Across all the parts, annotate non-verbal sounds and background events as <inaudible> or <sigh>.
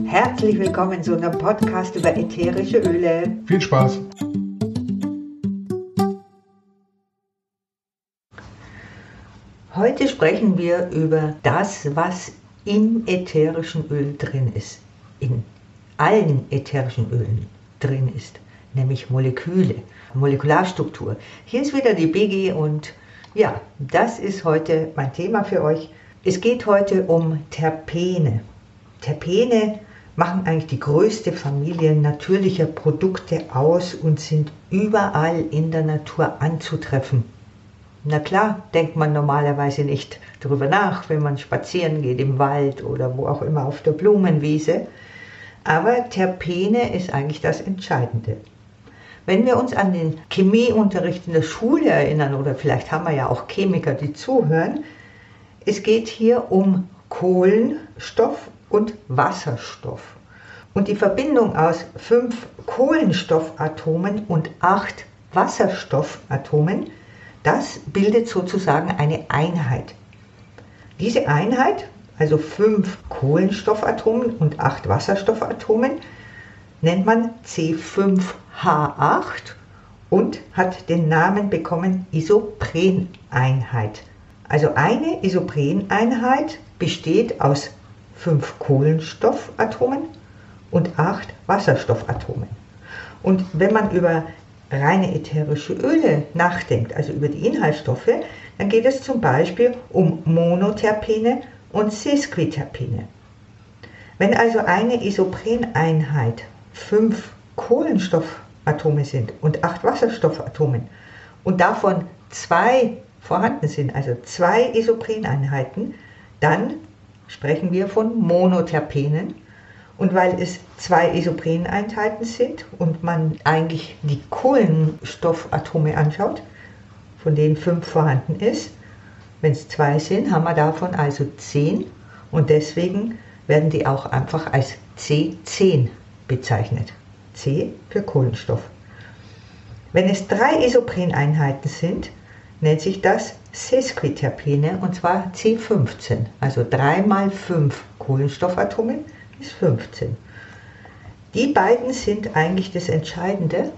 Herzlich willkommen zu einem Podcast über ätherische Öle. Viel Spaß! Heute sprechen wir über das, was im ätherischen Öl drin ist. In allen ätherischen Ölen drin ist, nämlich Moleküle, Molekularstruktur. Hier ist wieder die Biggie und ja, das ist heute mein Thema für euch. Es geht heute um Terpene. Terpene machen eigentlich die größte Familie natürlicher Produkte aus und sind überall in der Natur anzutreffen. Na klar, denkt man normalerweise nicht darüber nach, wenn man spazieren geht im Wald oder wo auch immer auf der Blumenwiese. Aber Terpene ist eigentlich das Entscheidende. Wenn wir uns an den Chemieunterricht in der Schule erinnern, oder vielleicht haben wir ja auch Chemiker, die zuhören, es geht hier um Kohlenstoff und Wasserstoff. Und die Verbindung aus fünf Kohlenstoffatomen und acht Wasserstoffatomen, das bildet sozusagen eine Einheit. Diese Einheit, also fünf Kohlenstoffatomen und acht Wasserstoffatomen, nennt man C5H8 und hat den Namen bekommen Isopreneinheit. Also eine Isopreneinheit besteht aus fünf Kohlenstoffatomen und acht Wasserstoffatomen. Und wenn man über reine ätherische Öle nachdenkt, also über die Inhaltsstoffe, dann geht es zum Beispiel um Monoterpene und Sesquiterpene. Wenn also eine Isopreneinheit fünf Kohlenstoffatome sind und acht Wasserstoffatome und davon zwei vorhanden sind, also zwei Isopreneinheiten, dann sprechen wir von Monoterpenen. Und weil es zwei Isopreneinheiten sind und man eigentlich die Kohlenstoffatome anschaut, von denen fünf vorhanden ist, wenn es zwei sind, haben wir davon also zehn und deswegen werden die auch einfach als C10 bezeichnet. C für Kohlenstoff. Wenn es drei Isopreneinheiten sind, nennt sich das Sesquiterpene und zwar C15. Also 3 mal 5 Kohlenstoffatome ist 15. Die beiden sind eigentlich das Entscheidende.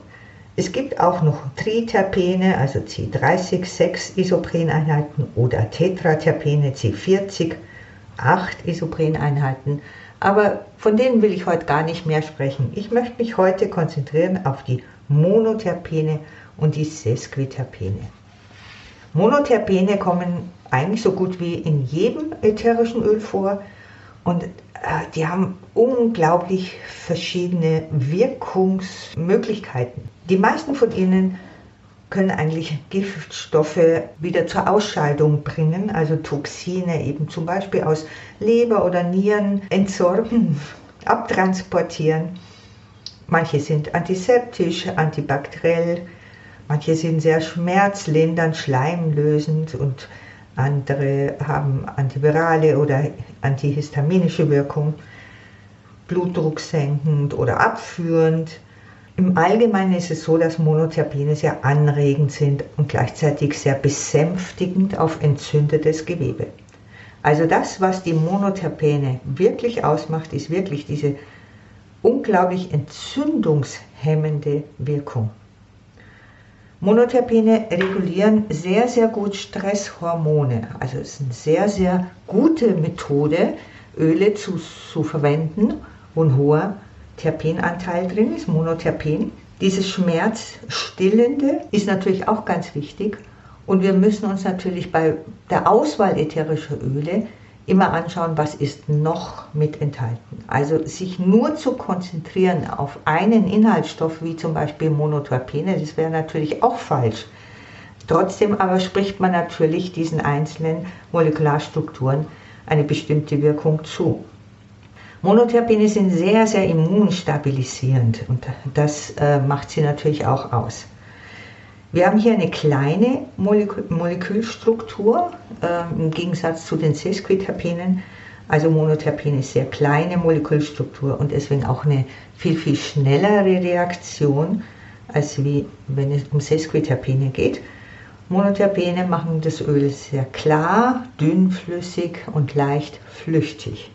Es gibt auch noch Triterpene, also C30, 6 Isopreneinheiten oder Tetraterpene, C40, 8 Isopreneinheiten. Aber von denen will ich heute gar nicht mehr sprechen. Ich möchte mich heute konzentrieren auf die Monoterpene und die Sesquiterpene. Monoterpene kommen eigentlich so gut wie in jedem ätherischen Öl vor und äh, die haben unglaublich verschiedene Wirkungsmöglichkeiten. Die meisten von ihnen können eigentlich Giftstoffe wieder zur Ausscheidung bringen, also Toxine eben zum Beispiel aus Leber oder Nieren entsorgen, <laughs> abtransportieren. Manche sind antiseptisch, antibakteriell, Manche sind sehr schmerzlindernd, schleimlösend und andere haben antivirale oder antihistaminische Wirkung, blutdrucksenkend oder abführend. Im Allgemeinen ist es so, dass Monoterpene sehr anregend sind und gleichzeitig sehr besänftigend auf entzündetes Gewebe. Also das, was die Monoterpene wirklich ausmacht, ist wirklich diese unglaublich entzündungshemmende Wirkung. Monoterpene regulieren sehr, sehr gut Stresshormone. Also es ist eine sehr, sehr gute Methode, Öle zu, zu verwenden, wo ein hoher Terpenanteil drin ist, Monoterpen. Dieses Schmerzstillende ist natürlich auch ganz wichtig. Und wir müssen uns natürlich bei der Auswahl ätherischer Öle immer anschauen, was ist noch mit enthalten. Also sich nur zu konzentrieren auf einen Inhaltsstoff, wie zum Beispiel Monoterpene, das wäre natürlich auch falsch. Trotzdem aber spricht man natürlich diesen einzelnen Molekularstrukturen eine bestimmte Wirkung zu. Monoterpene sind sehr, sehr immunstabilisierend und das äh, macht sie natürlich auch aus. Wir haben hier eine kleine Molekül Molekülstruktur äh, im Gegensatz zu den Sesquiterpenen. Also Monoterpen ist sehr kleine Molekülstruktur und deswegen auch eine viel, viel schnellere Reaktion, als wie wenn es um Sesquiterpene geht. Monoterpene machen das Öl sehr klar, dünnflüssig und leicht flüchtig.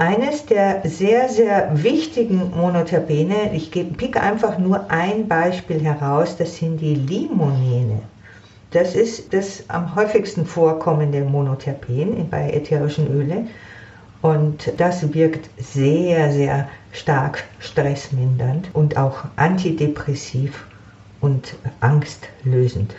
Eines der sehr, sehr wichtigen Monoterpene, ich picke einfach nur ein Beispiel heraus, das sind die Limonene. Das ist das am häufigsten vorkommende Monoterpen bei ätherischen Ölen und das wirkt sehr, sehr stark stressmindernd und auch antidepressiv und angstlösend.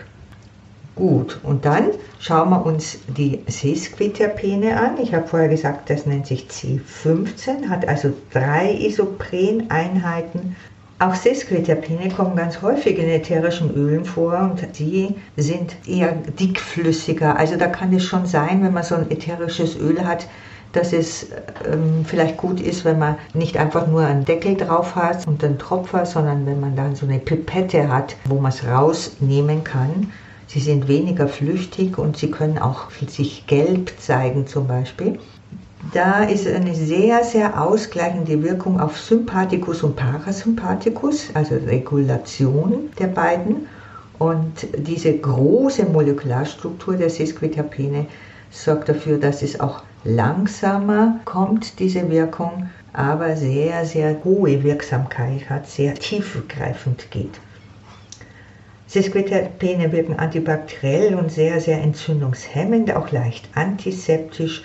Gut, und dann schauen wir uns die Sesquiterpene an. Ich habe vorher gesagt, das nennt sich C15, hat also drei Isopreneinheiten. Auch Sesquiterpene kommen ganz häufig in ätherischen Ölen vor und sie sind eher dickflüssiger. Also da kann es schon sein, wenn man so ein ätherisches Öl hat, dass es ähm, vielleicht gut ist, wenn man nicht einfach nur einen Deckel drauf hat und einen Tropfer, sondern wenn man dann so eine Pipette hat, wo man es rausnehmen kann Sie sind weniger flüchtig und sie können auch sich gelb zeigen zum Beispiel. Da ist eine sehr, sehr ausgleichende Wirkung auf Sympathikus und Parasympathikus, also Regulation der beiden. Und diese große Molekularstruktur der Sesquiterpene sorgt dafür, dass es auch langsamer kommt, diese Wirkung, aber sehr, sehr hohe Wirksamkeit hat, sehr tiefgreifend geht. Sesquiterpene wirken antibakteriell und sehr, sehr entzündungshemmend, auch leicht antiseptisch,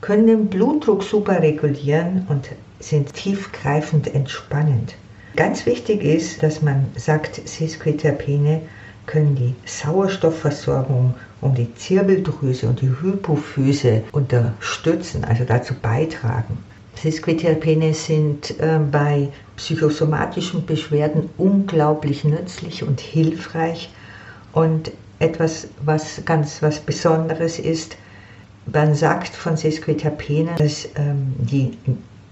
können den Blutdruck super regulieren und sind tiefgreifend entspannend. Ganz wichtig ist, dass man sagt, Sesquiterpene können die Sauerstoffversorgung um die Zirbeldrüse und die Hypophyse unterstützen, also dazu beitragen. Sesquiterpene sind äh, bei psychosomatischen Beschwerden unglaublich nützlich und hilfreich. Und etwas, was ganz was Besonderes ist, man sagt von Sesquiterpene, dass ähm, die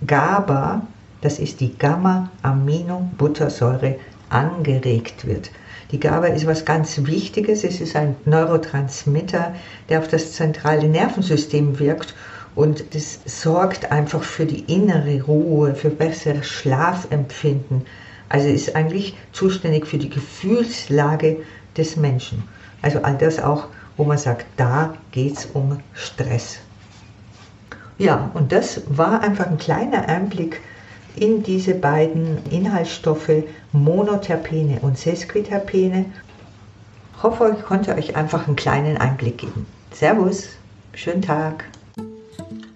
GABA, das ist die Gamma-Aminobuttersäure, angeregt wird. Die GABA ist was ganz Wichtiges. Es ist ein Neurotransmitter, der auf das zentrale Nervensystem wirkt und das sorgt einfach für die innere Ruhe, für besseres Schlafempfinden. Also ist eigentlich zuständig für die Gefühlslage des Menschen. Also all das auch, wo man sagt, da geht es um Stress. Ja, und das war einfach ein kleiner Einblick in diese beiden Inhaltsstoffe Monoterpene und Sesquiterpene. Ich hoffe, ich konnte euch einfach einen kleinen Einblick geben. Servus, schönen Tag.